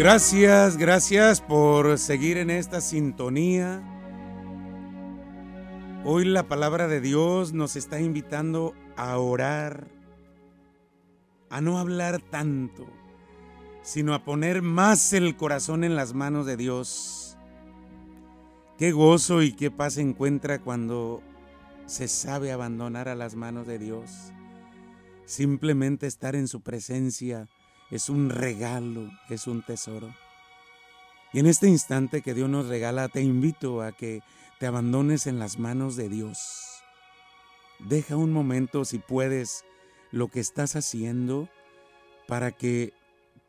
Gracias, gracias por seguir en esta sintonía. Hoy la palabra de Dios nos está invitando a orar, a no hablar tanto, sino a poner más el corazón en las manos de Dios. Qué gozo y qué paz encuentra cuando se sabe abandonar a las manos de Dios. Simplemente estar en su presencia es un regalo, es un tesoro. Y en este instante que Dios nos regala, te invito a que te abandones en las manos de Dios. Deja un momento, si puedes, lo que estás haciendo para que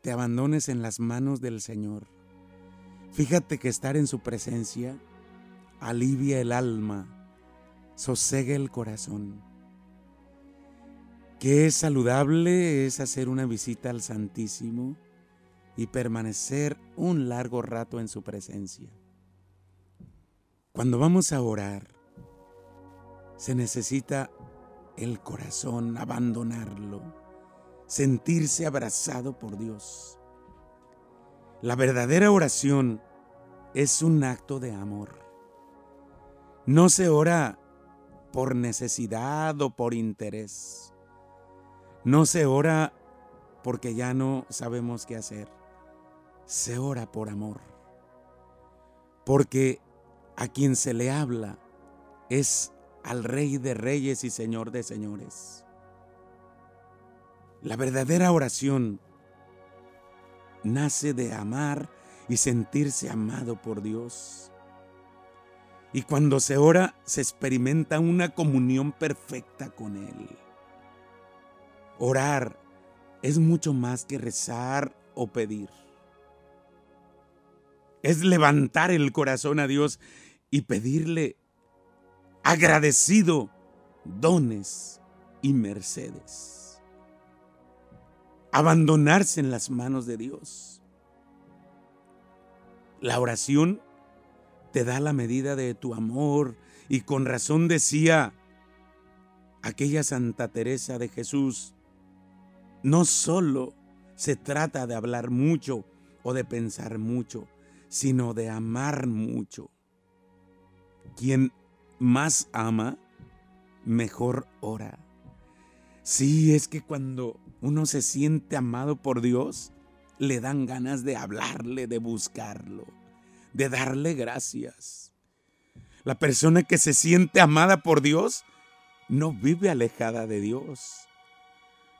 te abandones en las manos del Señor. Fíjate que estar en su presencia alivia el alma, sosega el corazón. Que es saludable es hacer una visita al Santísimo y permanecer un largo rato en su presencia. Cuando vamos a orar, se necesita el corazón, abandonarlo, sentirse abrazado por Dios. La verdadera oración es un acto de amor. No se ora por necesidad o por interés. No se ora porque ya no sabemos qué hacer. Se ora por amor. Porque a quien se le habla es al Rey de Reyes y Señor de Señores. La verdadera oración nace de amar y sentirse amado por Dios. Y cuando se ora se experimenta una comunión perfecta con Él. Orar es mucho más que rezar o pedir. Es levantar el corazón a Dios y pedirle agradecido dones y mercedes. Abandonarse en las manos de Dios. La oración te da la medida de tu amor y con razón decía aquella Santa Teresa de Jesús, no solo se trata de hablar mucho o de pensar mucho, sino de amar mucho. Quien más ama, mejor ora. Sí, es que cuando uno se siente amado por Dios, le dan ganas de hablarle, de buscarlo, de darle gracias. La persona que se siente amada por Dios no vive alejada de Dios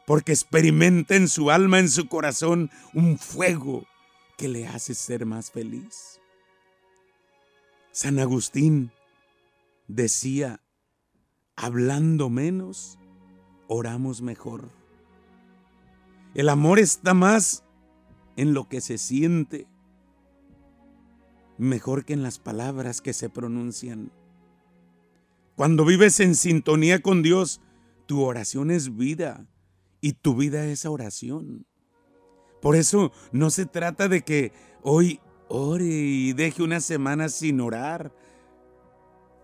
porque experimenta en su alma, en su corazón, un fuego que le hace ser más feliz. San Agustín decía, hablando menos, oramos mejor. El amor está más en lo que se siente, mejor que en las palabras que se pronuncian. Cuando vives en sintonía con Dios, tu oración es vida, y tu vida es oración. Por eso no se trata de que hoy ore y deje una semana sin orar.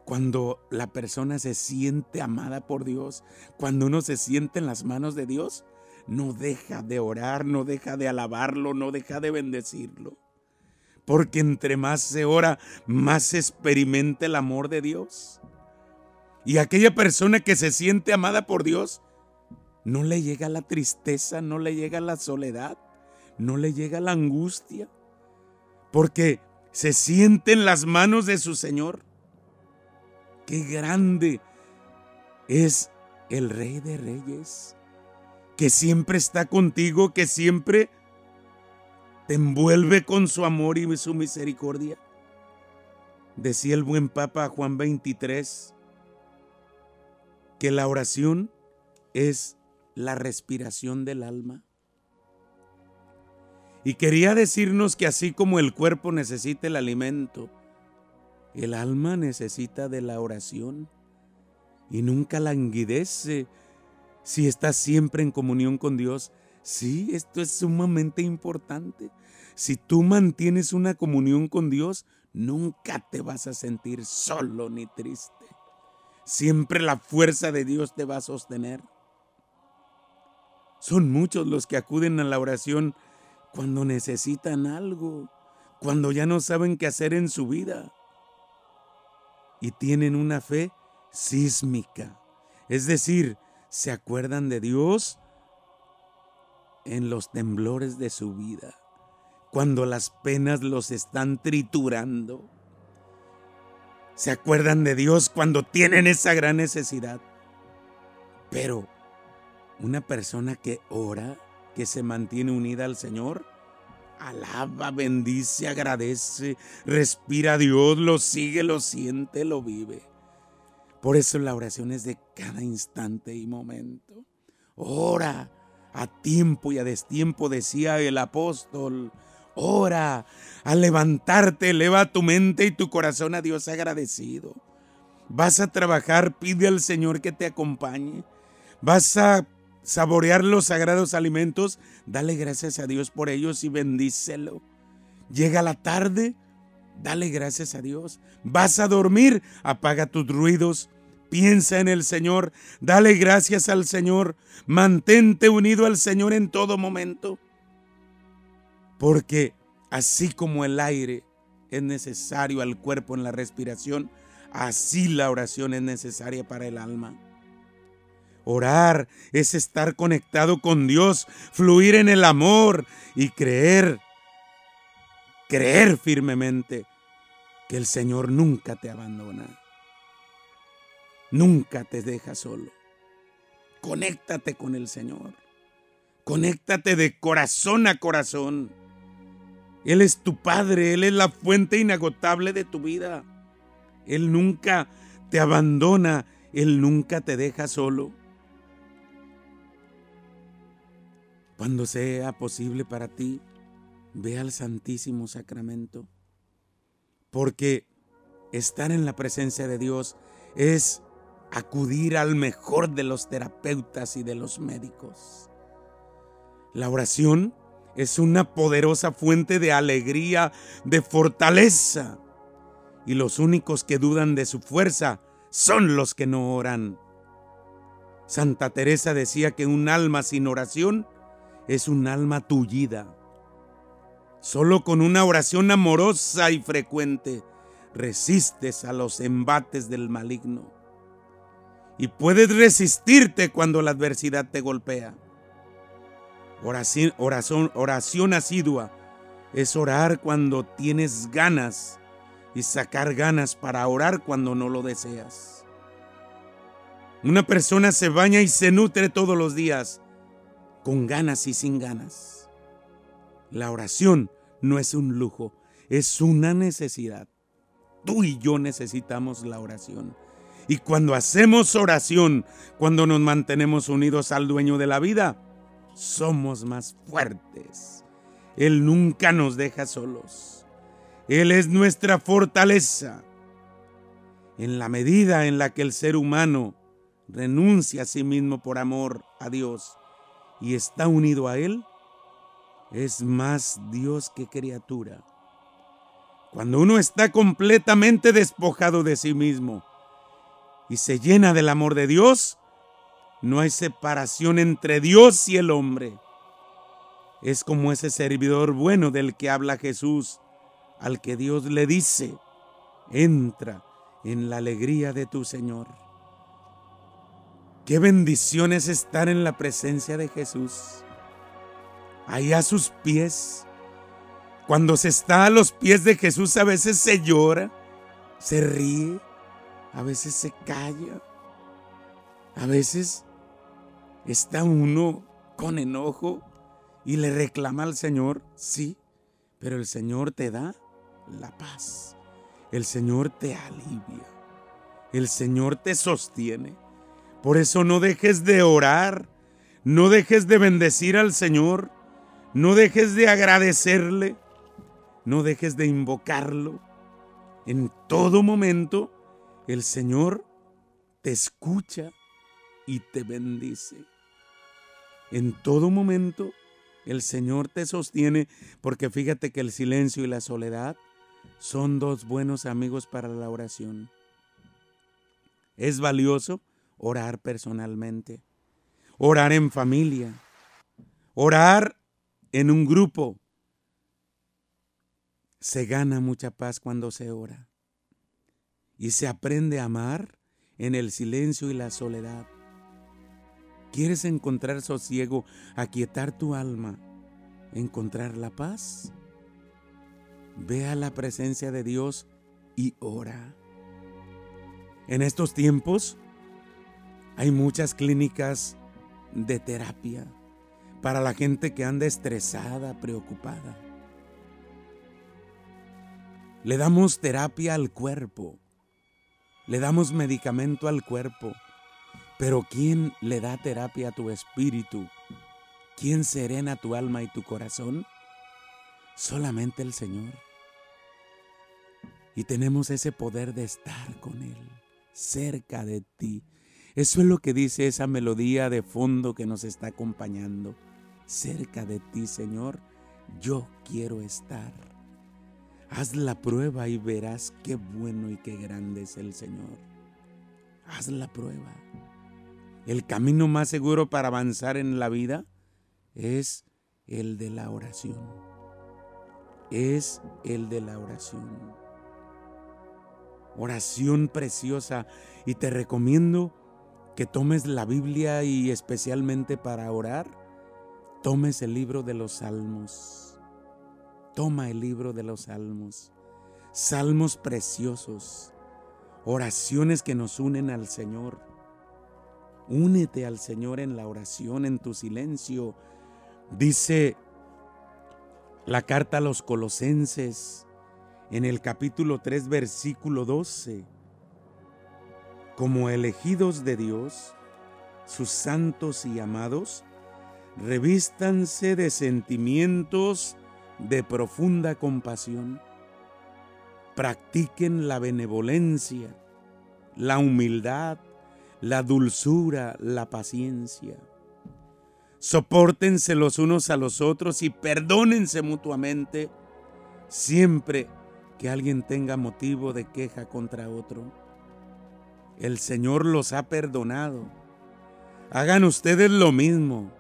Cuando la persona se siente amada por Dios, cuando uno se siente en las manos de Dios, no deja de orar, no deja de alabarlo, no deja de bendecirlo. Porque entre más se ora, más se experimenta el amor de Dios. Y aquella persona que se siente amada por Dios, no le llega la tristeza, no le llega la soledad, no le llega la angustia, porque se siente en las manos de su Señor. Qué grande es el Rey de Reyes, que siempre está contigo, que siempre te envuelve con su amor y su misericordia. Decía el buen Papa Juan 23 que la oración es la respiración del alma. Y quería decirnos que así como el cuerpo necesita el alimento, el alma necesita de la oración y nunca languidece si está siempre en comunión con Dios. Sí, esto es sumamente importante. Si tú mantienes una comunión con Dios, nunca te vas a sentir solo ni triste. Siempre la fuerza de Dios te va a sostener. Son muchos los que acuden a la oración cuando necesitan algo, cuando ya no saben qué hacer en su vida. Y tienen una fe sísmica. Es decir, se acuerdan de Dios en los temblores de su vida, cuando las penas los están triturando. Se acuerdan de Dios cuando tienen esa gran necesidad. Pero una persona que ora, que se mantiene unida al Señor, alaba, bendice, agradece, respira a Dios, lo sigue, lo siente, lo vive. Por eso la oración es de cada instante y momento. Ora a tiempo y a destiempo, decía el apóstol. Ora, al levantarte, eleva tu mente y tu corazón a Dios agradecido. Vas a trabajar, pide al Señor que te acompañe. Vas a saborear los sagrados alimentos, dale gracias a Dios por ellos y bendícelo. Llega la tarde, dale gracias a Dios. Vas a dormir, apaga tus ruidos, piensa en el Señor, dale gracias al Señor, mantente unido al Señor en todo momento. Porque así como el aire es necesario al cuerpo en la respiración, así la oración es necesaria para el alma. Orar es estar conectado con Dios, fluir en el amor y creer, creer firmemente que el Señor nunca te abandona. Nunca te deja solo. Conéctate con el Señor. Conéctate de corazón a corazón. Él es tu Padre, Él es la fuente inagotable de tu vida. Él nunca te abandona, Él nunca te deja solo. Cuando sea posible para ti, ve al Santísimo Sacramento, porque estar en la presencia de Dios es acudir al mejor de los terapeutas y de los médicos. La oración es una poderosa fuente de alegría, de fortaleza, y los únicos que dudan de su fuerza son los que no oran. Santa Teresa decía que un alma sin oración es un alma tullida. Solo con una oración amorosa y frecuente resistes a los embates del maligno. Y puedes resistirte cuando la adversidad te golpea. Oración, oración, oración asidua es orar cuando tienes ganas y sacar ganas para orar cuando no lo deseas. Una persona se baña y se nutre todos los días con ganas y sin ganas. La oración no es un lujo, es una necesidad. Tú y yo necesitamos la oración. Y cuando hacemos oración, cuando nos mantenemos unidos al dueño de la vida, somos más fuertes. Él nunca nos deja solos. Él es nuestra fortaleza. En la medida en la que el ser humano renuncia a sí mismo por amor a Dios, y está unido a Él, es más Dios que criatura. Cuando uno está completamente despojado de sí mismo y se llena del amor de Dios, no hay separación entre Dios y el hombre. Es como ese servidor bueno del que habla Jesús, al que Dios le dice, entra en la alegría de tu Señor. Qué bendición es estar en la presencia de Jesús. Ahí a sus pies. Cuando se está a los pies de Jesús a veces se llora, se ríe, a veces se calla, a veces está uno con enojo y le reclama al Señor, sí, pero el Señor te da la paz, el Señor te alivia, el Señor te sostiene. Por eso no dejes de orar, no dejes de bendecir al Señor, no dejes de agradecerle, no dejes de invocarlo. En todo momento el Señor te escucha y te bendice. En todo momento el Señor te sostiene porque fíjate que el silencio y la soledad son dos buenos amigos para la oración. Es valioso orar personalmente, orar en familia, orar en un grupo, se gana mucha paz cuando se ora. Y se aprende a amar en el silencio y la soledad. ¿Quieres encontrar sosiego, aquietar tu alma, encontrar la paz? Ve a la presencia de Dios y ora. En estos tiempos hay muchas clínicas de terapia para la gente que anda estresada, preocupada. Le damos terapia al cuerpo, le damos medicamento al cuerpo, pero ¿quién le da terapia a tu espíritu? ¿Quién serena tu alma y tu corazón? Solamente el Señor. Y tenemos ese poder de estar con Él, cerca de ti. Eso es lo que dice esa melodía de fondo que nos está acompañando. Cerca de ti, Señor, yo quiero estar. Haz la prueba y verás qué bueno y qué grande es el Señor. Haz la prueba. El camino más seguro para avanzar en la vida es el de la oración. Es el de la oración. Oración preciosa. Y te recomiendo que tomes la Biblia y especialmente para orar, tomes el libro de los Salmos Toma el libro de los salmos, salmos preciosos, oraciones que nos unen al Señor. Únete al Señor en la oración, en tu silencio. Dice la carta a los colosenses en el capítulo 3, versículo 12. Como elegidos de Dios, sus santos y amados, revístanse de sentimientos de profunda compasión. Practiquen la benevolencia, la humildad, la dulzura, la paciencia. Sopórtense los unos a los otros y perdónense mutuamente siempre que alguien tenga motivo de queja contra otro. El Señor los ha perdonado. Hagan ustedes lo mismo.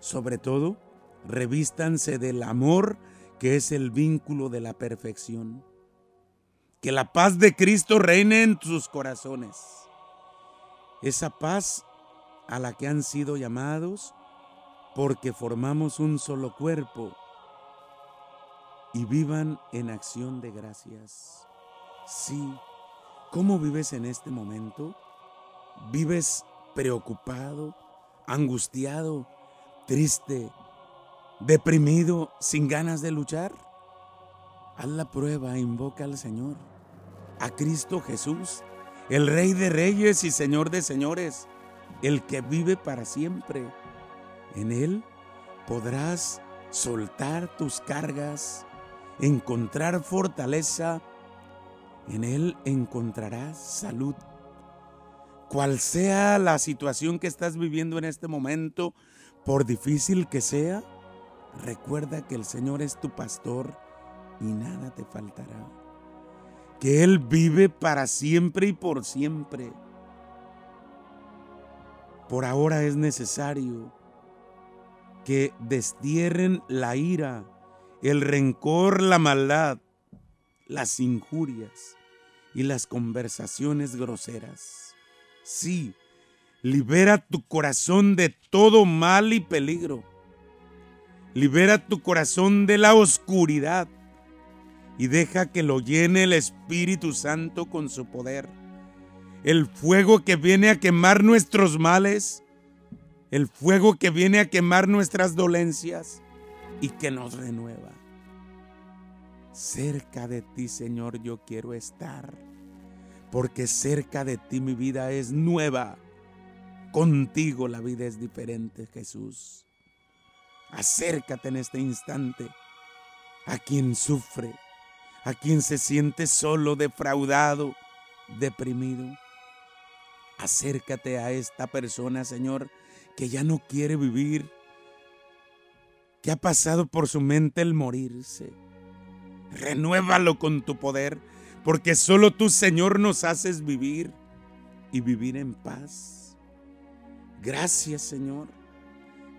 Sobre todo, revístanse del amor que es el vínculo de la perfección. Que la paz de Cristo reine en sus corazones. Esa paz a la que han sido llamados porque formamos un solo cuerpo y vivan en acción de gracias. Sí, ¿cómo vives en este momento? ¿Vives preocupado, angustiado, triste, deprimido, sin ganas de luchar, haz la prueba, invoca al Señor, a Cristo Jesús, el Rey de Reyes y Señor de Señores, el que vive para siempre. En Él podrás soltar tus cargas, encontrar fortaleza, en Él encontrarás salud. Cual sea la situación que estás viviendo en este momento, por difícil que sea, Recuerda que el Señor es tu pastor y nada te faltará. Que Él vive para siempre y por siempre. Por ahora es necesario que destierren la ira, el rencor, la maldad, las injurias y las conversaciones groseras. Sí, libera tu corazón de todo mal y peligro Libera tu corazón de la oscuridad y deja que lo llene el Espíritu Santo con su poder. El fuego que viene a quemar nuestros males, el fuego que viene a quemar nuestras dolencias y que nos renueva. Cerca de ti, Señor, yo quiero estar, porque cerca de ti mi vida es nueva. Contigo la vida es diferente, Jesús. Acércate en este instante a quien sufre, a quien se siente solo, defraudado, deprimido. Acércate a esta persona, Señor, que ya no quiere vivir, que ha pasado por su mente el morirse. Renuévalo con tu poder, porque solo tú, Señor, nos haces vivir y vivir en paz. Gracias, Señor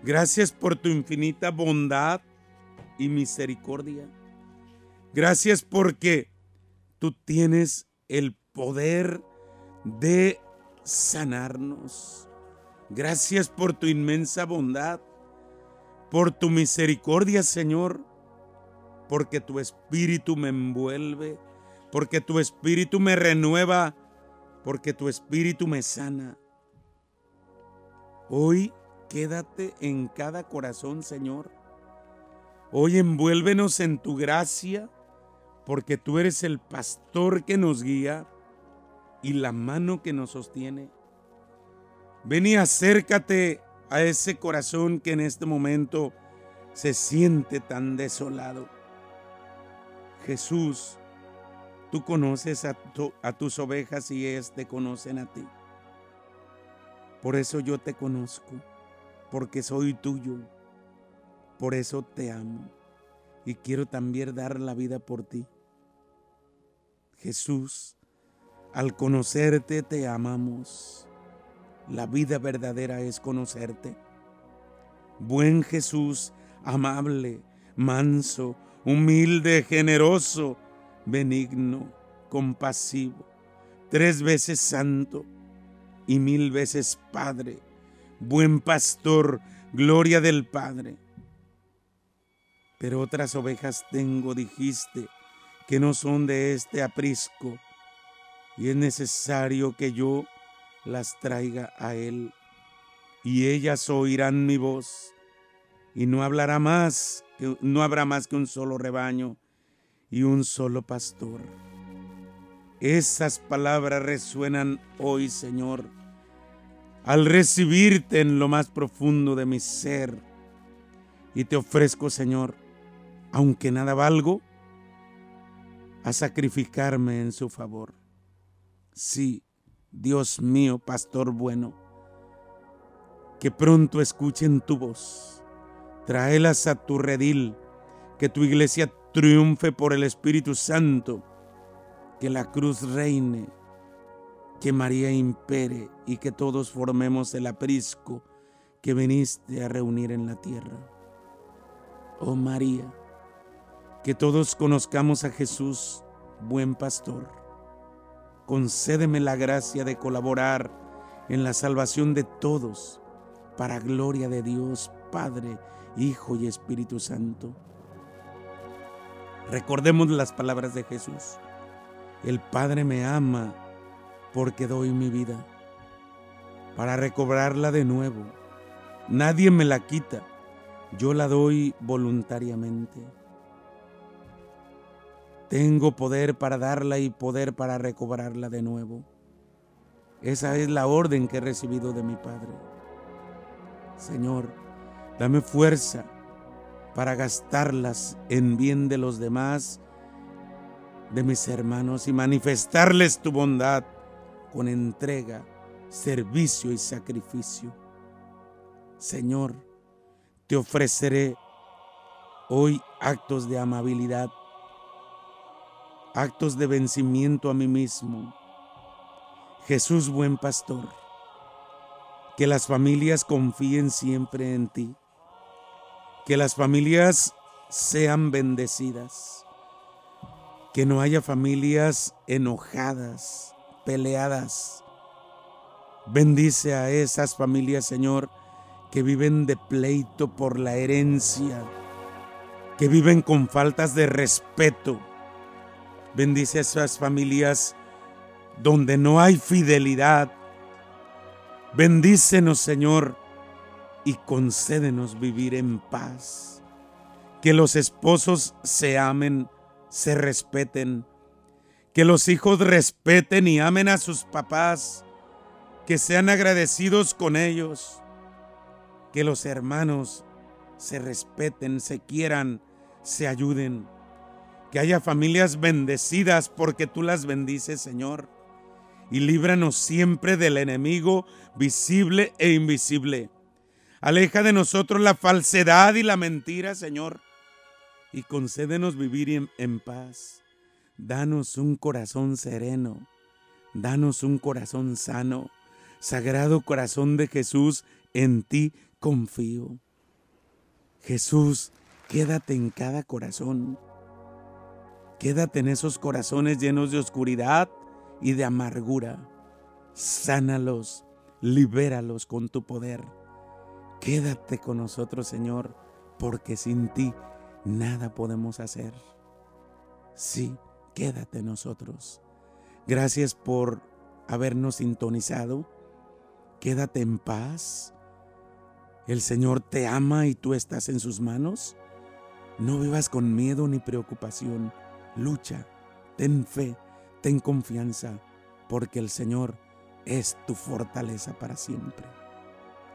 Gracias por tu infinita bondad y misericordia. Gracias porque tú tienes el poder de sanarnos. Gracias por tu inmensa bondad, por tu misericordia, Señor, porque tu espíritu me envuelve, porque tu espíritu me renueva, porque tu espíritu me sana. Hoy quédate en cada corazón, Señor. Hoy envuélvenos en tu gracia, porque tú eres el pastor que nos guía y la mano que nos sostiene. Ven y acércate a ese corazón que en este momento se siente tan desolado. Jesús, tú conoces a, tus ovejas y ellas te conocen a ti. Por eso yo te conozco, porque soy tuyo. Por eso te amo y quiero también dar la vida por ti. Jesús, al conocerte te amamos. La vida verdadera es conocerte. Buen Jesús, amable, manso, humilde, generoso, benigno, compasivo, tres veces santo y mil veces Padre, buen pastor, gloria del Padre. Pero otras ovejas tengo, dijiste, que no son de este aprisco, y es necesario que yo las traiga a Él, y ellas oirán mi voz, y no hablará más, no habrá más que un solo rebaño y un solo pastor. Esas palabras resuenan hoy, Señor, al recibirte en lo más profundo de mi ser. Y te ofrezco, Señor, aunque nada valgo, a sacrificarme en su favor. Sí, Dios mío, pastor bueno, que pronto escuchen tu voz. Tráelas a tu redil, que tu iglesia triunfe por el Espíritu Santo que la cruz reine, que María impere y que todos formemos el aprisco que viniste a reunir en la tierra. Oh María, que todos conozcamos a Jesús, buen pastor. Concédeme la gracia de colaborar en la salvación de todos, para gloria de Dios, Padre, Hijo y Espíritu Santo. Recordemos las palabras de Jesús. El Padre me ama porque doy mi vida para recobrarla de nuevo. Nadie me la quita, yo la doy voluntariamente. Tengo poder para darla y poder para recobrarla de nuevo. Esa es la orden que he recibido de mi Padre. Señor, dame fuerza para gastarlas en bien de los demás de mis hermanos y manifestarles tu bondad con entrega, servicio y sacrificio. Señor, te ofreceré hoy actos de amabilidad, actos de vencimiento a mí mismo. Jesús buen pastor, que las familias confíen siempre en ti, que las familias sean bendecidas que no haya familias enojadas, peleadas. Bendice a esas familias, Señor, que viven de pleito por la herencia, que viven con faltas de respeto. Bendice a esas familias donde no hay fidelidad. Bendícenos, Señor, y concédenos vivir en paz. Que los esposos se amen se respeten, que los hijos respeten y amen a sus papás, que sean agradecidos con ellos, que los hermanos se respeten, se quieran, se ayuden, que haya familias bendecidas porque tú las bendices, Señor, y líbranos siempre del enemigo visible e invisible. Aleja de nosotros la falsedad y la mentira, Señor y concédenos vivir en, paz. Danos un corazón sereno, danos un corazón sano. Sagrado corazón de Jesús, en ti confío. Jesús, quédate en cada corazón. Quédate en esos corazones llenos de oscuridad y de amargura. Sánalos, libéralos con tu poder. Quédate con nosotros, Señor, porque sin ti nada podemos hacer. Sí, quédate nosotros. Gracias por habernos sintonizado. Quédate en paz. El Señor te ama y tú estás en sus manos. No vivas con miedo ni preocupación. Lucha, ten fe, ten confianza, porque el Señor es tu fortaleza para siempre.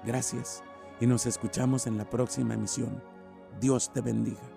Gracias y nos escuchamos en la próxima emisión. Dios te bendiga.